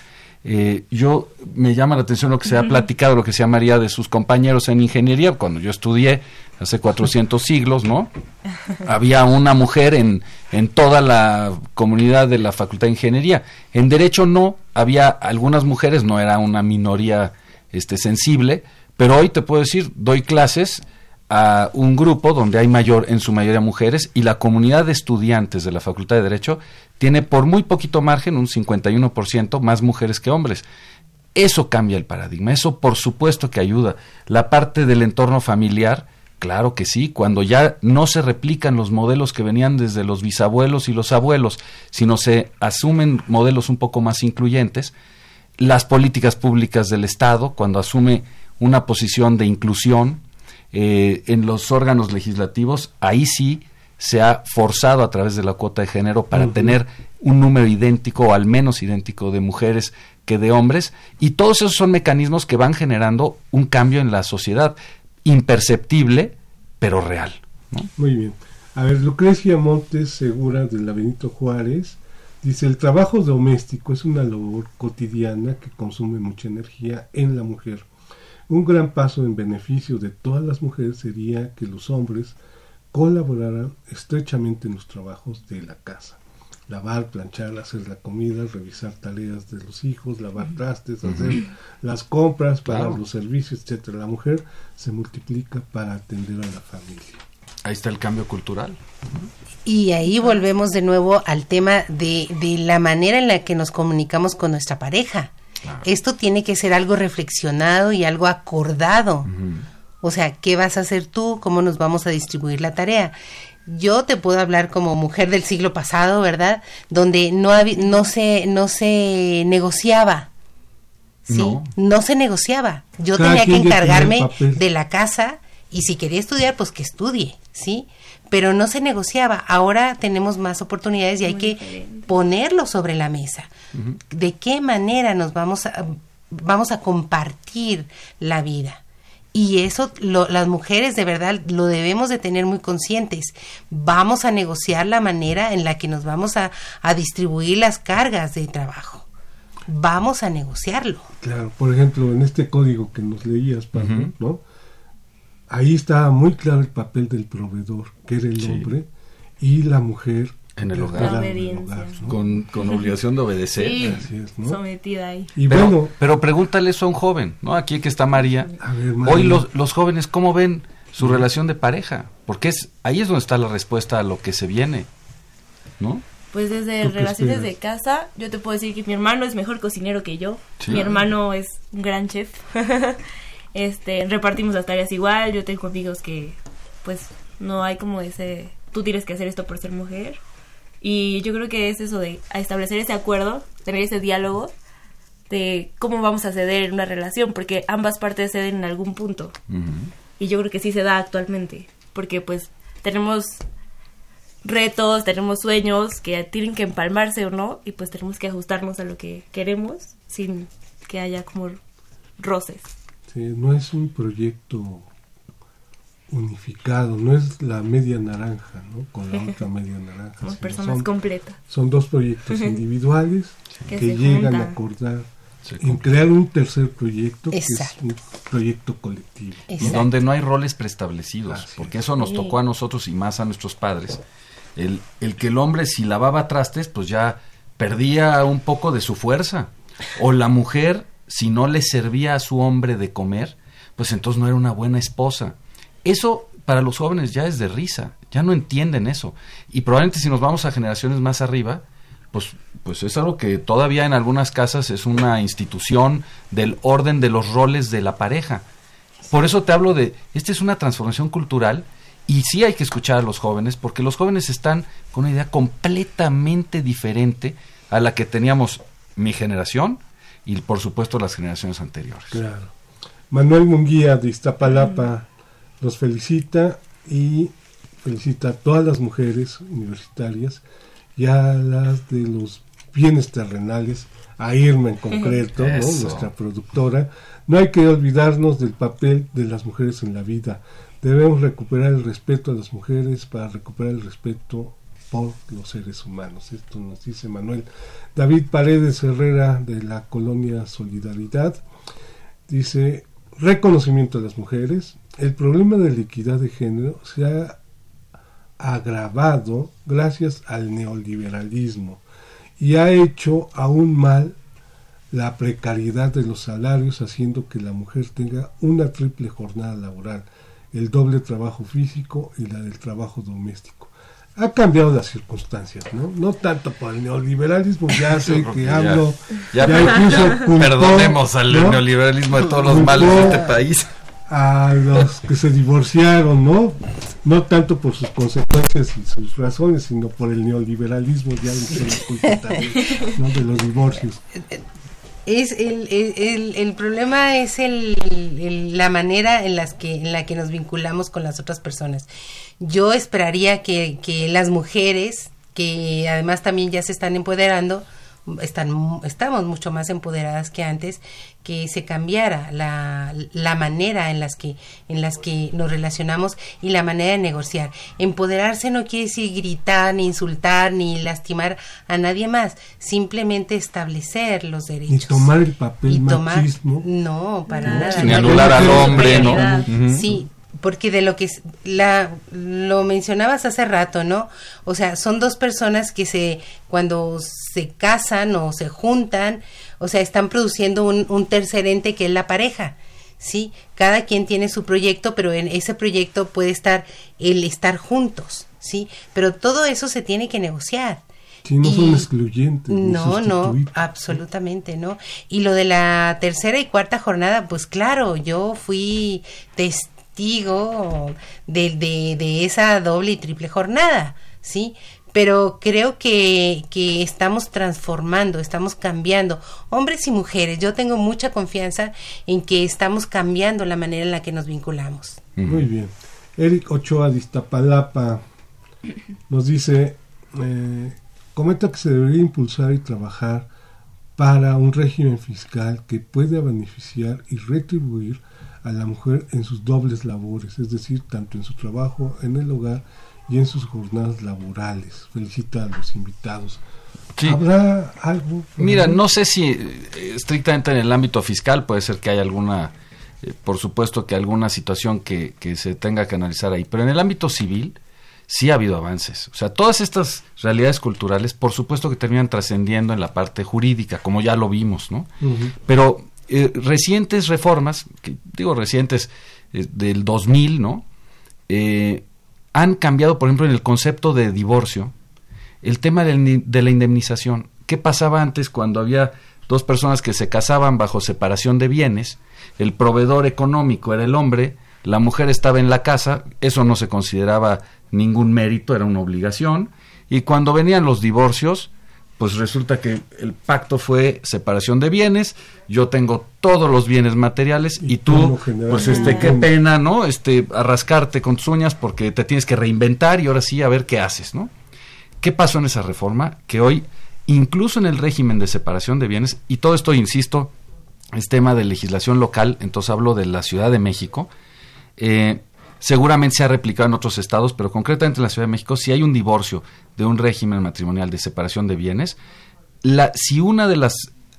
Eh, yo me llama la atención lo que se ha platicado, lo que se llamaría de sus compañeros en ingeniería, cuando yo estudié hace 400 siglos, ¿no? Había una mujer en, en toda la comunidad de la Facultad de Ingeniería. En Derecho no, había algunas mujeres, no era una minoría este, sensible, pero hoy te puedo decir, doy clases a un grupo donde hay mayor, en su mayoría mujeres, y la comunidad de estudiantes de la Facultad de Derecho tiene por muy poquito margen, un 51% más mujeres que hombres. Eso cambia el paradigma, eso por supuesto que ayuda. La parte del entorno familiar, claro que sí, cuando ya no se replican los modelos que venían desde los bisabuelos y los abuelos, sino se asumen modelos un poco más incluyentes, las políticas públicas del Estado, cuando asume una posición de inclusión, eh, en los órganos legislativos, ahí sí se ha forzado a través de la cuota de género para tener un número idéntico o al menos idéntico de mujeres que de hombres y todos esos son mecanismos que van generando un cambio en la sociedad imperceptible pero real. ¿no? Muy bien. A ver, Lucrecia Montes Segura de la Benito Juárez dice, el trabajo doméstico es una labor cotidiana que consume mucha energía en la mujer. Un gran paso en beneficio de todas las mujeres sería que los hombres colaboraran estrechamente en los trabajos de la casa. Lavar, planchar, hacer la comida, revisar tareas de los hijos, lavar trastes, hacer las compras, pagar Claro. los servicios, etcétera. La mujer se multiplica para atender a la familia. Ahí está el cambio cultural. Y ahí volvemos de nuevo al tema de, de la manera en la que nos comunicamos con nuestra pareja. Esto tiene que ser algo reflexionado y algo acordado. O sea, ¿qué vas a hacer tú? ¿Cómo nos vamos a distribuir la tarea? Yo te puedo hablar como mujer del siglo pasado, ¿verdad? Donde no, no, se, no se negociaba. ¿sí? No. No se negociaba. Yo Cada tenía que encargarme de la casa y si quería estudiar, pues que estudie, ¿sí? Pero no se negociaba. Ahora tenemos más oportunidades y hay que ponerlo sobre la mesa. ¿De qué manera nos vamos a, vamos a compartir la vida? Y eso lo- las mujeres de verdad lo debemos de tener muy conscientes. Vamos a negociar la manera en la que nos vamos a, a distribuir las cargas de trabajo. Vamos a negociarlo. Claro, por ejemplo, en este código que nos leías, Pablo, ¿no? Ahí estaba muy claro el papel del proveedor, que era el Sí. hombre, y la mujer En el hogar. Con, con obligación de obedecer. Sí, Así es, ¿no? sometida ahí. Y Pero, bueno, pero pregúntale eso a un joven, ¿no? Aquí que está María. A ver, María. Hoy los, los jóvenes, ¿cómo ven su relación de pareja? Porque es ahí es donde está la respuesta a lo que se viene, ¿no? Pues desde ¿Tú qué relaciones de casa, yo te puedo decir que mi hermano es mejor cocinero que yo. Sí. Mi hermano es un gran chef. este, repartimos las tareas igual. Yo tengo amigos que, pues, no hay como ese. Tú tienes que hacer esto por ser mujer. Y yo creo que es eso de establecer ese acuerdo, tener ese diálogo de cómo vamos a ceder en una relación, porque ambas partes ceden en algún punto. Y yo creo que sí se da actualmente, porque pues tenemos retos, tenemos sueños que tienen que empalmarse o no, y pues tenemos que ajustarnos a lo que queremos sin que haya como roces. Sí, no es un proyecto unificado, no es la media naranja, ¿no? Con la otra media naranja. Personas son, completas. son dos proyectos individuales Que llegan a acordar en crear un tercer proyecto que es un proyecto colectivo. Y Exacto. donde no hay roles preestablecidos, Así porque es. eso nos Sí. tocó a nosotros y más a nuestros padres. El, el que el hombre si lavaba trastes, pues ya perdía un poco de su fuerza. O la mujer, si no le servía a su hombre de comer, pues entonces no era una buena esposa. Eso para los jóvenes ya es de risa, ya no entienden eso. Y probablemente si nos vamos a generaciones más arriba, pues, pues es algo que todavía en algunas casas es una institución del orden de los roles de la pareja. Por eso te hablo de, esta es una transformación cultural y sí hay que escuchar a los jóvenes porque los jóvenes están con una idea completamente diferente a la que teníamos mi generación y por supuesto las generaciones anteriores. Claro. Manuel Munguía de Iztapalapa los felicita y felicita a todas las mujeres universitarias y a las de los bienes terrenales, a Irma en concreto, nuestra productora. No hay que olvidarnos del papel de las mujeres en la vida Debemos recuperar el respeto a las mujeres para recuperar el respeto por los seres humanos. Esto nos dice Manuel. David Paredes Herrera de la colonia Solidaridad dice reconocimiento a las mujeres. El problema de la equidad de género se ha agravado gracias al neoliberalismo y ha hecho aún mal la precariedad de los salarios haciendo que la mujer tenga una triple jornada laboral, el doble trabajo físico y la del trabajo doméstico. Ha cambiado las circunstancias, ¿no? No tanto por el neoliberalismo, ya sé que hablo, ya- ya incluso culpó, Perdonemos al ¿no? neoliberalismo de todos los Culpó males de este país. a los que se divorciaron, ¿no? No tanto por sus consecuencias y sus razones, sino por el neoliberalismo, ya la culpa también, ¿no? De los divorcios. Es el, el, el- problema es el- la manera en las que en la que nos vinculamos con las otras personas. Yo esperaría que, que las mujeres, que además también ya se están empoderando, están mu- estamos mucho más empoderadas que antes, que se cambiara la, la manera en las que en las que nos relacionamos y la manera de negociar. Empoderarse no quiere decir gritar, ni insultar, ni lastimar a nadie más, simplemente establecer los derechos. Ni tomar el papel Y tomar- machismo. No, para No, nada. Ni anular al hombre, ¿no? Sí, porque de lo que la lo mencionabas hace rato, ¿no? O sea, son dos personas que se cuando se casan o se juntan, o sea, están produciendo un, un tercer ente que es la pareja. Sí, cada quien tiene su proyecto, pero en ese proyecto puede estar el estar juntos, ¿sí? Pero todo eso se tiene que negociar. Si no son excluyentes. No, no, absolutamente no. Y lo de la tercera y cuarta jornada, pues claro, yo fui testigo de, de, de esa doble y triple jornada, ¿sí? Pero creo que, que estamos transformando, estamos cambiando, hombres y mujeres. Yo tengo mucha confianza en que estamos cambiando la manera en la que nos vinculamos. Muy bien. Eric Ochoa de Iztapalapa nos dice, eh, comenta que se debería impulsar y trabajar para un régimen fiscal que pueda beneficiar y retribuir a la mujer en sus dobles labores, es decir, tanto en su trabajo en el hogar y en sus jornadas laborales. Felicita a los invitados. Sí. ¿Habrá algo? Mira, no sé si eh, estrictamente en el ámbito fiscal puede ser que haya alguna, eh, por supuesto que alguna situación que, que se tenga que analizar ahí, pero en el ámbito civil sí ha habido avances. O sea, todas estas realidades culturales, por supuesto que terminan trascendiendo en la parte jurídica, como ya lo vimos, ¿no? Pero eh, recientes reformas, digo recientes eh, del 2000, ¿no? Eh, han cambiado, por ejemplo, en el concepto de divorcio, el tema de la indemnización. ¿Qué pasaba antes cuando había dos personas que se casaban bajo separación de bienes? El proveedor económico era el hombre, la mujer estaba en la casa, eso no se consideraba ningún mérito, era una obligación, y cuando venían los divorcios, pues resulta que el pacto fue separación de bienes, yo tengo todos los bienes materiales y, Y tú, pues este, qué pena, ¿no? Este, arrascarte con tus uñas porque te tienes que reinventar y ahora sí a ver qué haces, ¿no? ¿Qué pasó en esa reforma? Que hoy, incluso en el régimen de separación de bienes, y todo esto, insisto, es tema de legislación local, entonces hablo de la Ciudad de México, eh, seguramente se ha replicado en otros estados, pero concretamente en la Ciudad de México, si hay un divorcio de un régimen matrimonial de separación de bienes, la, si una de las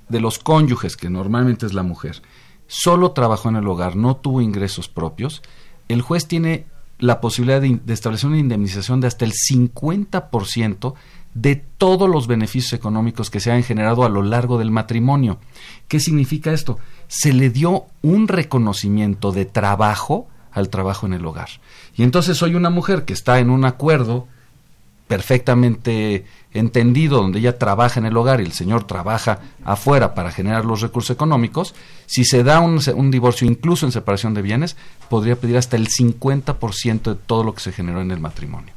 de los cónyuges, que normalmente es la mujer, solo trabajó en el hogar, no tuvo ingresos propios, el juez tiene la posibilidad de, de establecer una indemnización de hasta el 50% de todos los beneficios económicos que se han generado a lo largo del matrimonio. ¿Qué significa esto? Se le dio un reconocimiento de trabajo al trabajo en el hogar. Y entonces soy una mujer que está en un acuerdo perfectamente entendido, donde ella trabaja en el hogar y el señor trabaja afuera para generar los recursos económicos, si se da un, un divorcio incluso en separación de bienes, podría pedir hasta el 50% de todo lo que se generó en el matrimonio.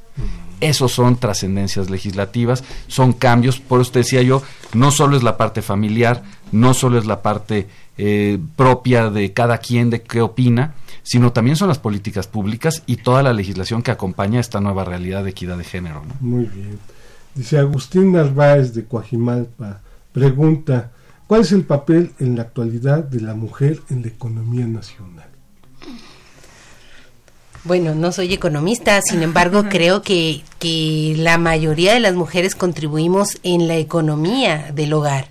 Esos son trascendencias legislativas, son cambios, por eso te decía yo, no solo es la parte familiar, no solo es la parte eh, propia de cada quien de qué opina, sino también son las políticas públicas y toda la legislación que acompaña esta nueva realidad de equidad de género. ¿no? Muy bien. Dice Agustín Narváez de Coajimalpa, pregunta, ¿cuál es el papel en la actualidad de la mujer en la economía nacional? Bueno, no soy economista, sin embargo, creo que, que la mayoría de las mujeres contribuimos en la economía del hogar.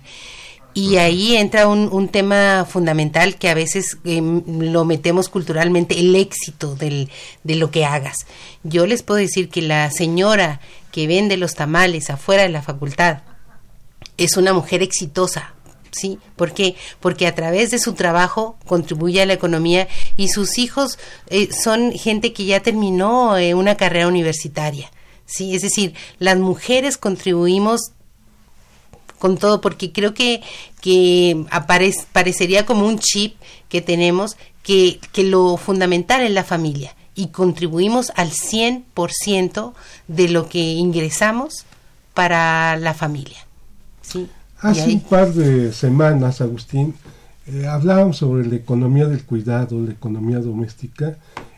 Y ahí entra un, un tema fundamental que a veces em, lo metemos culturalmente, el éxito del, de lo que hagas. Yo les puedo decir que la señora que vende los tamales afuera de la facultad es una mujer exitosa. ¿Sí? ¿Por qué? Porque a través de su trabajo contribuye a la economía y sus hijos eh, son gente que ya terminó eh, una carrera universitaria. ¿Sí? Es decir, las mujeres contribuimos con todo, porque creo que, que aparec- parecería como un chip que tenemos que, que lo fundamental es la familia y contribuimos al 100% de lo que ingresamos para la familia. ¿sí? Hace un par de semanas, Agustín, eh, hablábamos sobre la economía del cuidado, la economía doméstica,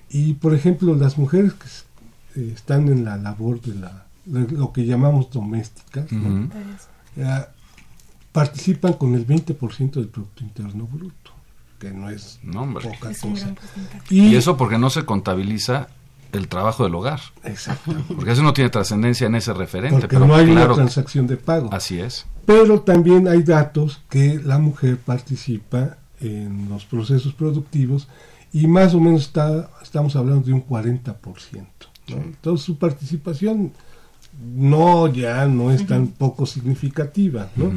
y por ejemplo, las mujeres que eh, están en la labor de, la, de lo que llamamos doméstica, ¿no? Eh, participan con el 20% del Producto Interno Bruto, que no es No, poca Es cosa. Y eso porque no se contabiliza el trabajo del hogar. Exacto. Porque eso no tiene trascendencia en ese referente. Porque pero no hay claro, una transacción de pago. Así es. Pero también hay datos que la mujer participa en los procesos productivos y más o menos está, estamos hablando de un 40%. ¿no? Entonces su participación no ya no es tan poco significativa. ¿no?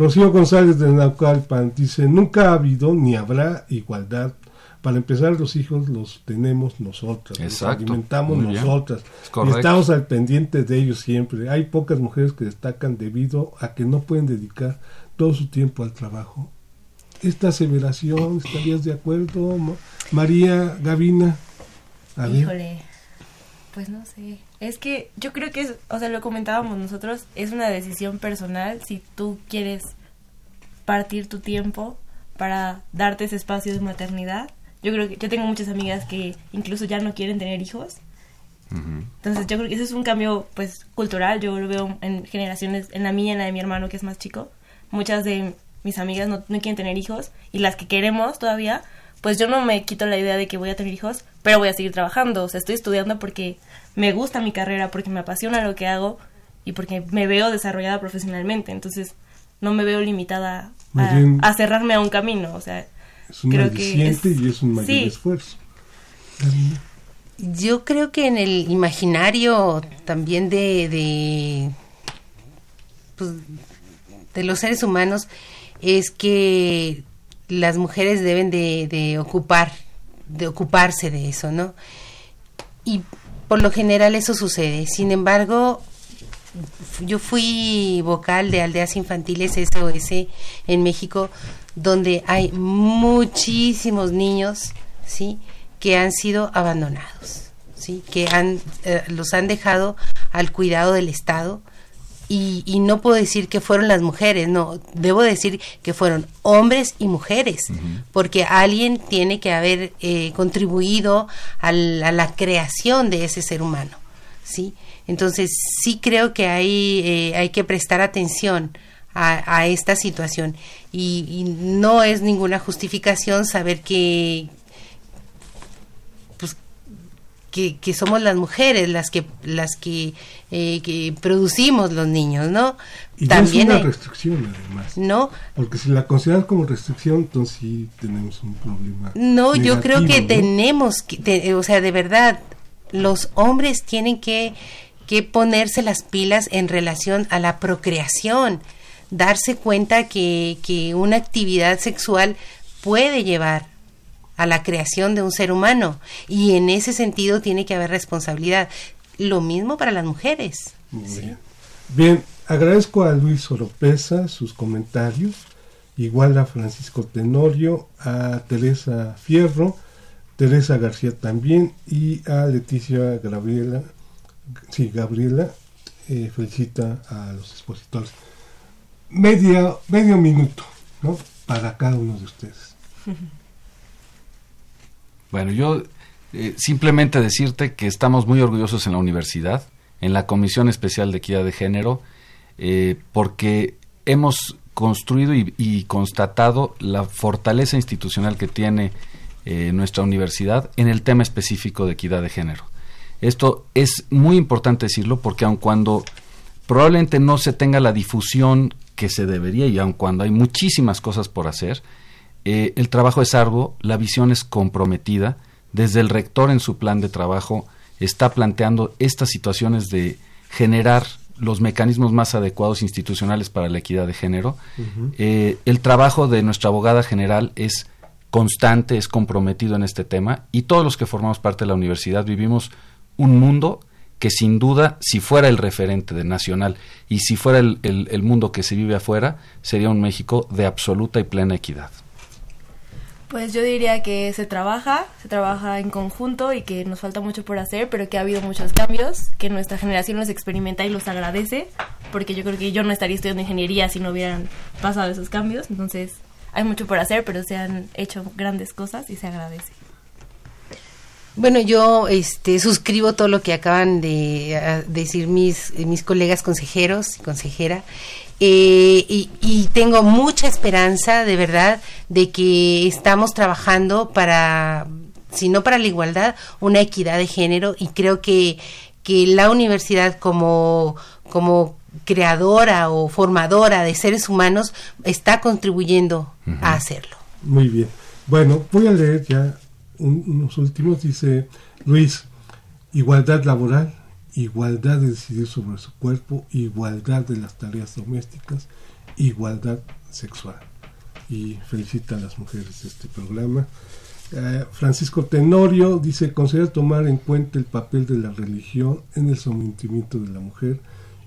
Rocío González de Naucalpan dice, nunca ha habido ni habrá igualdad. Para empezar, los hijos los tenemos nosotras, Exacto. los alimentamos Muy nosotras. Es Y estamos al pendiente de ellos siempre. Hay pocas mujeres que destacan debido a que no pueden dedicar todo su tiempo al trabajo. Esta aseveración, ¿estarías de acuerdo, Ma- María Gavina? A ver. Híjole, pues no sé. Es que yo creo que es, o sea, lo comentábamos nosotros, es una decisión personal si tú quieres partir tu tiempo para darte ese espacio de maternidad. Yo creo que yo tengo muchas amigas que incluso ya no quieren tener hijos. Entonces yo creo que ese es un cambio pues cultural, yo lo veo en generaciones, en la mía y en la de mi hermano que es más chico. Muchas de mis amigas no, no quieren tener hijos y las que queremos todavía, pues yo no me quito la idea de que voy a tener hijos, pero voy a seguir trabajando, o sea, estoy estudiando porque me gusta mi carrera, porque me apasiona lo que hago y porque me veo desarrollada profesionalmente, entonces no me veo limitada a, bien- a cerrarme a un camino, o sea, Es un creo que es- y es un mayor sí. esfuerzo. Yo creo que en el imaginario también de, de, pues, de los seres humanos es que las mujeres deben de, de ocupar, de ocuparse de eso, ¿no? Y por lo general eso sucede. Sin embargo, yo fui vocal de aldeas infantiles SOS en México, donde hay muchísimos niños, ¿sí? que han sido abandonados, ¿sí? que han, eh, los han dejado al cuidado del Estado. Y, y no puedo decir que fueron las mujeres, no, debo decir que fueron hombres y mujeres, porque alguien tiene que haber eh, contribuido al- a la creación de ese ser humano, ¿sí? Entonces sí creo que hay, eh, hay que prestar atención a, a esta situación y, y no es ninguna justificación saber que, que, que somos las mujeres las que las que, eh, que producimos los niños, ¿no? Y no es También una hay- restricción, además. no, Porque si la consideras como restricción, entonces sí tenemos un problema. no, yo creo que tenemos que, te- o sea, de verdad, los hombres tienen que, que ponerse las pilas en relación a la procreación, darse cuenta que, que una actividad sexual puede llevar a la creación de un ser humano y en ese sentido tiene que haber responsabilidad. Lo mismo para las mujeres. Muy bien. Bien, agradezco a Luis Oropesa sus comentarios, igual a Francisco Tenorio, a Teresa Fierro, Teresa García también y a Leticia Gabriela, sí, Gabriela, eh, felicita a los expositores. Media, medio minuto, ¿no? Para cada uno de ustedes. Bueno, yo eh, simplemente decirte que estamos muy orgullosos en la universidad, en la Comisión Especial de Equidad de Género, eh, porque hemos construido y, constatado la fortaleza institucional que tiene eh, nuestra universidad en el tema específico de equidad de género. Esto es muy importante decirlo porque aun cuando probablemente no se tenga la difusión que se debería y aun cuando hay muchísimas cosas por hacer, eh, el trabajo es arduo, la visión es comprometida, desde el rector en su plan de trabajo está planteando estas situaciones de generar los mecanismos más adecuados institucionales para la equidad de género. Eh, el trabajo de nuestra abogada general es constante, es comprometido en este tema y todos los que formamos parte de la universidad vivimos un mundo que sin duda, si fuera el referente de nacional y si fuera el, el- el mundo que se vive afuera, sería un México de absoluta y plena equidad. Pues yo diría que se trabaja, se trabaja en conjunto y que nos falta mucho por hacer, pero que ha habido muchos cambios, que nuestra generación los experimenta y los agradece, porque yo creo que yo no estaría estudiando ingeniería si no hubieran pasado esos cambios, entonces hay mucho por hacer, pero se han hecho grandes cosas y se agradece. Bueno, yo este, suscribo todo lo que acaban de ah, decir mis, mis colegas consejeros y consejera. Eh, y, y tengo mucha esperanza, de verdad, de que estamos trabajando para, si no para la igualdad, una equidad de género. Y creo que, que la universidad como, como creadora o formadora de seres humanos está contribuyendo a hacerlo. Muy bien. Bueno, voy a leer ya un- unos últimos. Dice Luis, igualdad laboral, igualdad de decidir sobre su cuerpo, igualdad de las tareas domésticas, igualdad sexual. Y felicita a las mujeres de este programa. Eh, Francisco Tenorio dice, considera tomar en cuenta el papel de la religión en el sometimiento de la mujer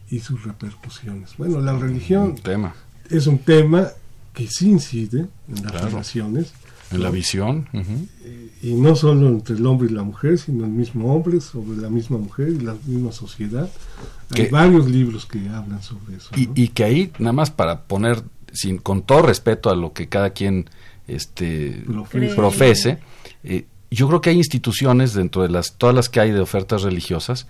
y sus repercusiones. Bueno, la religión Un tema. es un tema que sí incide en las Claro. relaciones En la visión. y no solo entre el hombre y la mujer, sino el mismo hombre sobre la misma mujer y la misma sociedad. Hay varios libros que hablan sobre eso. Y, ¿no? y que ahí, nada más para poner, sin, con todo respeto a lo que cada quien este, Profese. profese, eh, yo creo que hay instituciones dentro de las todas las que hay de ofertas religiosas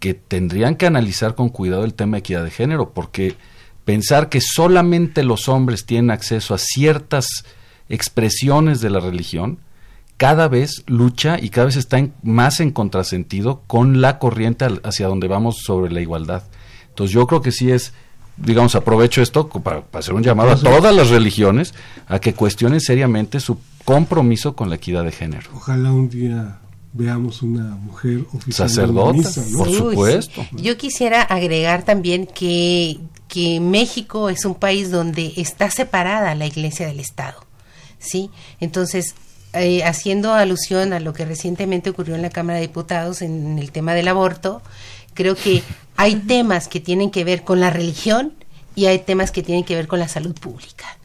que tendrían que analizar con cuidado el tema de equidad de género, porque pensar que solamente los hombres tienen acceso a ciertas expresiones de la religión, cada vez lucha y cada vez está en- más en contrasentido con la corriente al- hacia donde vamos sobre la igualdad. Entonces yo creo que sí es, digamos, aprovecho esto para, para hacer un llamado a todas las religiones a que cuestionen seriamente su compromiso con la equidad de género. Ojalá un día veamos una mujer oficial Sacerdota, misa, ¿no? por Uy, supuesto. Yo quisiera agregar también que, que México es un país donde está separada la iglesia del Estado. ¿Sí? Entonces, eh, haciendo alusión a lo que recientemente ocurrió en la Cámara de Diputados en el tema del aborto, creo que hay temas que tienen que ver con la religión y hay temas que tienen que ver con la salud pública.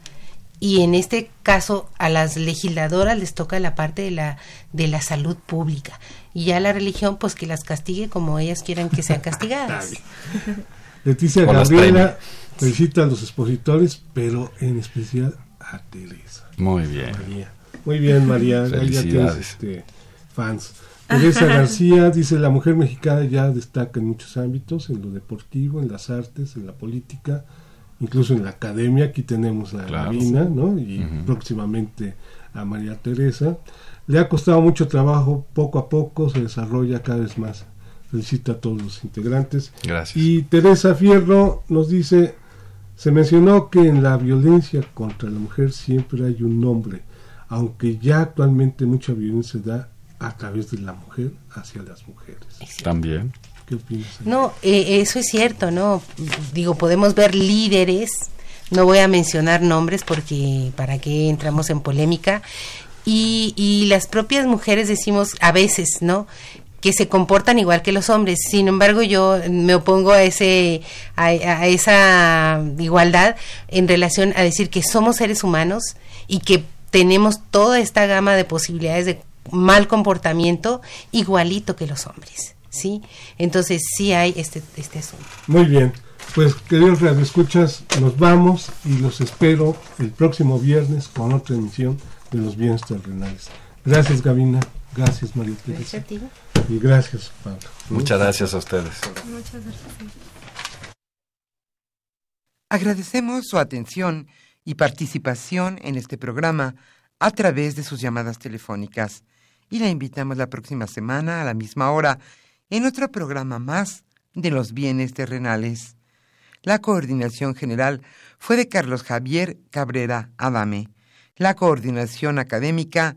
Y en este caso a las legisladoras les toca la parte de la de la salud pública y ya la religión pues que las castigue como ellas quieran que sean castigadas. Leticia Gabriela felicita a los expositores, pero en especial a Teresa. Muy bien. María. Muy bien, María. Ahí ya tienes Felicidades. este, fans. Teresa García dice, la mujer mexicana ya destaca en muchos ámbitos, en lo deportivo, en las artes, en la política, incluso en la academia. Aquí tenemos a Claro. Marina, ¿no? Y próximamente a María Teresa. Le ha costado mucho trabajo, poco a poco se desarrolla cada vez más. Felicita a todos los integrantes. Gracias. Y Teresa Fierro nos dice, se mencionó que en la violencia contra la mujer siempre hay un hombre, aunque ya actualmente mucha violencia se da a través de la mujer hacia las mujeres. También. ¿Qué opinas? No, eh, eso es cierto, ¿no? Digo, podemos ver líderes, no voy a mencionar nombres porque para qué entramos en polémica, y, y las propias mujeres decimos a veces, ¿no? Que se comportan igual que los hombres. Sin embargo, yo me opongo a ese a, esa igualdad en relación a decir que somos seres humanos y que tenemos toda esta gama de posibilidades de mal comportamiento igualito que los hombres, ¿sí? Entonces, sí hay este este asunto. Muy bien. Pues queridos radioescuchas, nos vamos y los espero el próximo viernes con otra emisión de los bienes terrenales. Gracias Gabina, gracias María Teresa y gracias Pablo. Muchas gracias a ustedes. Agradecemos su atención y participación en este programa a través de sus llamadas telefónicas. Y la invitamos la próxima semana a la misma hora en otro programa más de los bienes terrenales. La coordinación general fue de Carlos Javier Cabrera Adame. La coordinación académica